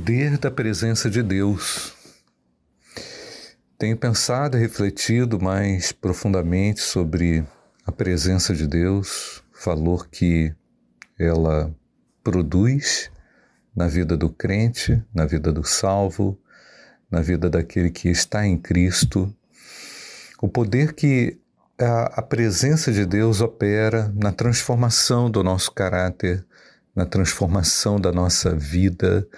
poder da presença de Deus. Tenho pensado e refletido mais profundamente sobre a presença de Deus, valor que ela produz na vida do crente, na vida do salvo, na vida daquele que está em Cristo, o poder que a, a presença de Deus opera na transformação do nosso caráter, na transformação da nossa vida,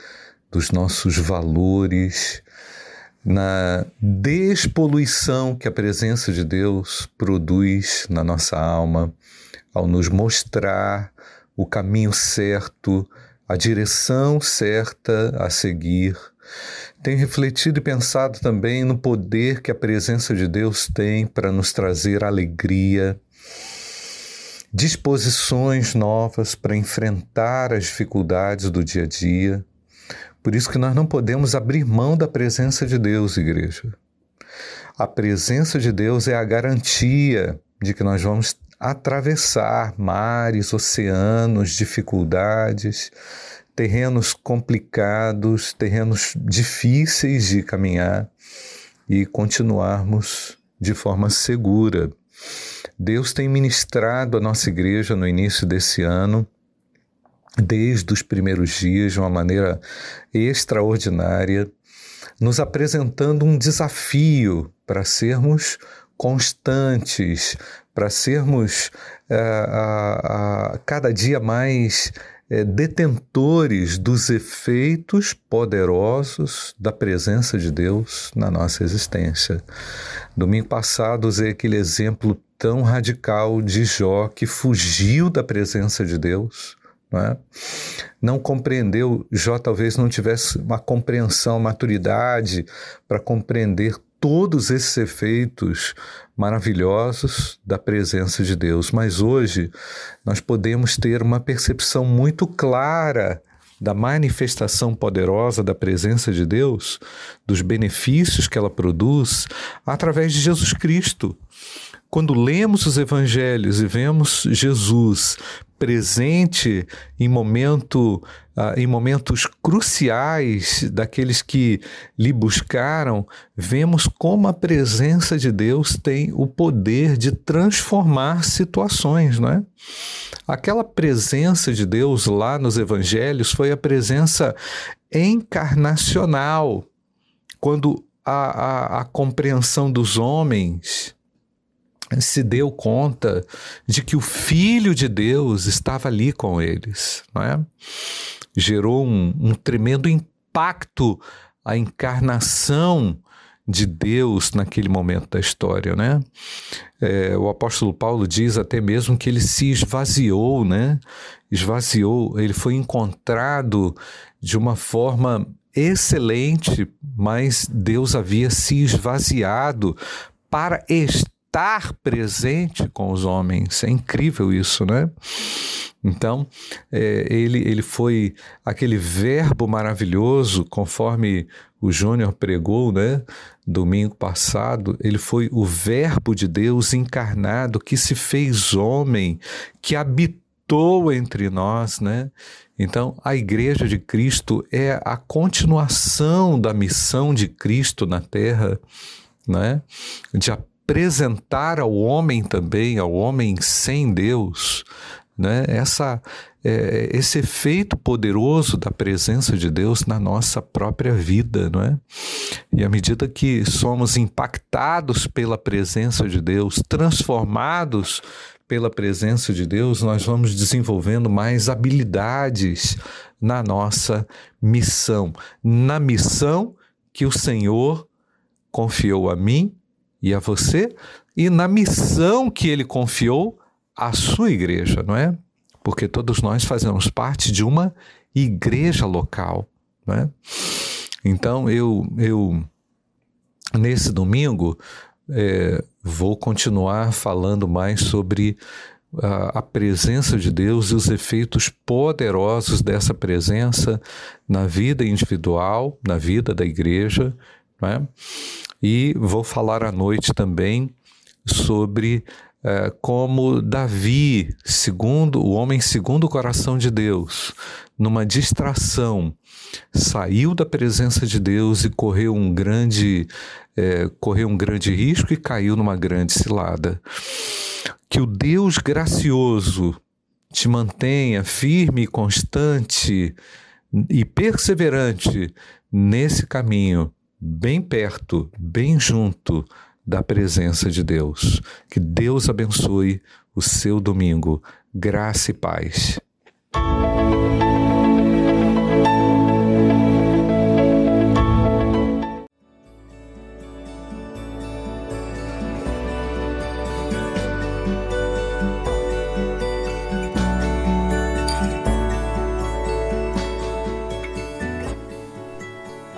dos nossos valores, na despoluição que a presença de Deus produz na nossa alma, ao nos mostrar o caminho certo, a direção certa a seguir. Tenho refletido e pensado também no poder que a presença de Deus tem para nos trazer alegria, disposições novas para enfrentar as dificuldades do dia a dia. Por isso que nós não podemos abrir mão da presença de Deus, igreja. A presença de Deus é a garantia de que nós vamos atravessar mares, oceanos, dificuldades, terrenos complicados, terrenos difíceis de caminhar e continuarmos de forma segura. Deus tem ministrado a nossa igreja no início desse ano, desde os primeiros dias, de uma maneira extraordinária, nos apresentando um desafio para sermos constantes, para sermos uh, uh, uh, cada dia mais eh, detentores dos efeitos poderosos da presença de Deus na nossa existência. Domingo passado usei aquele exemplo tão radical de Jó que fugiu da presença de Deus. Não, é? não compreendeu, Jó talvez não tivesse uma compreensão, maturidade para compreender todos esses efeitos maravilhosos da presença de Deus. Mas hoje nós podemos ter uma percepção muito clara da manifestação poderosa da presença de Deus, dos benefícios que ela produz através de Jesus Cristo. Quando lemos os evangelhos e vemos Jesus presente em momento uh, em momentos cruciais daqueles que lhe buscaram, vemos como a presença de Deus tem o poder de transformar situações, não é? Aquela presença de Deus lá nos evangelhos foi a presença encarnacional, quando a, a, a compreensão dos homens se deu conta de que o Filho de Deus estava ali com eles. Não é? Gerou um, um tremendo impacto a encarnação de Deus naquele momento da história, né? É, o apóstolo Paulo diz até mesmo que ele se esvaziou, né? Esvaziou, ele foi encontrado de uma forma excelente, mas Deus havia se esvaziado para estar estar presente com os homens. É incrível isso, né? Então, é, ele, ele foi aquele verbo maravilhoso, conforme o Júnior pregou, né? Domingo passado, ele foi o Verbo de Deus encarnado que se fez homem, que habitou entre nós, né? Então, a Igreja de Cristo é a continuação da missão de Cristo na Terra, né? De apresentar ao homem também, ao homem sem Deus, né? Essa, é, esse efeito poderoso da presença de Deus na nossa própria vida, não é? E à medida que somos impactados pela presença de Deus, transformados pela presença de Deus, nós vamos desenvolvendo mais habilidades na nossa missão, na missão que o Senhor confiou a mim e a você, e na missão que ele confiou à sua igreja, não é? Porque todos nós fazemos parte de uma igreja local, não é? Então eu, eu nesse domingo é, vou continuar falando mais sobre a, presença de Deus e os efeitos poderosos dessa presença na vida individual, na vida da igreja, não é? E vou falar à noite também sobre é, como Davi, segundo o homem segundo o coração de Deus, numa distração, saiu da presença de Deus e correu um grande, é, correu um grande risco e caiu numa grande cilada. Que o Deus gracioso te mantenha firme constante e perseverante nesse caminho, bem perto, bem junto da presença de Deus. Que Deus abençoe o seu domingo. Graça e paz.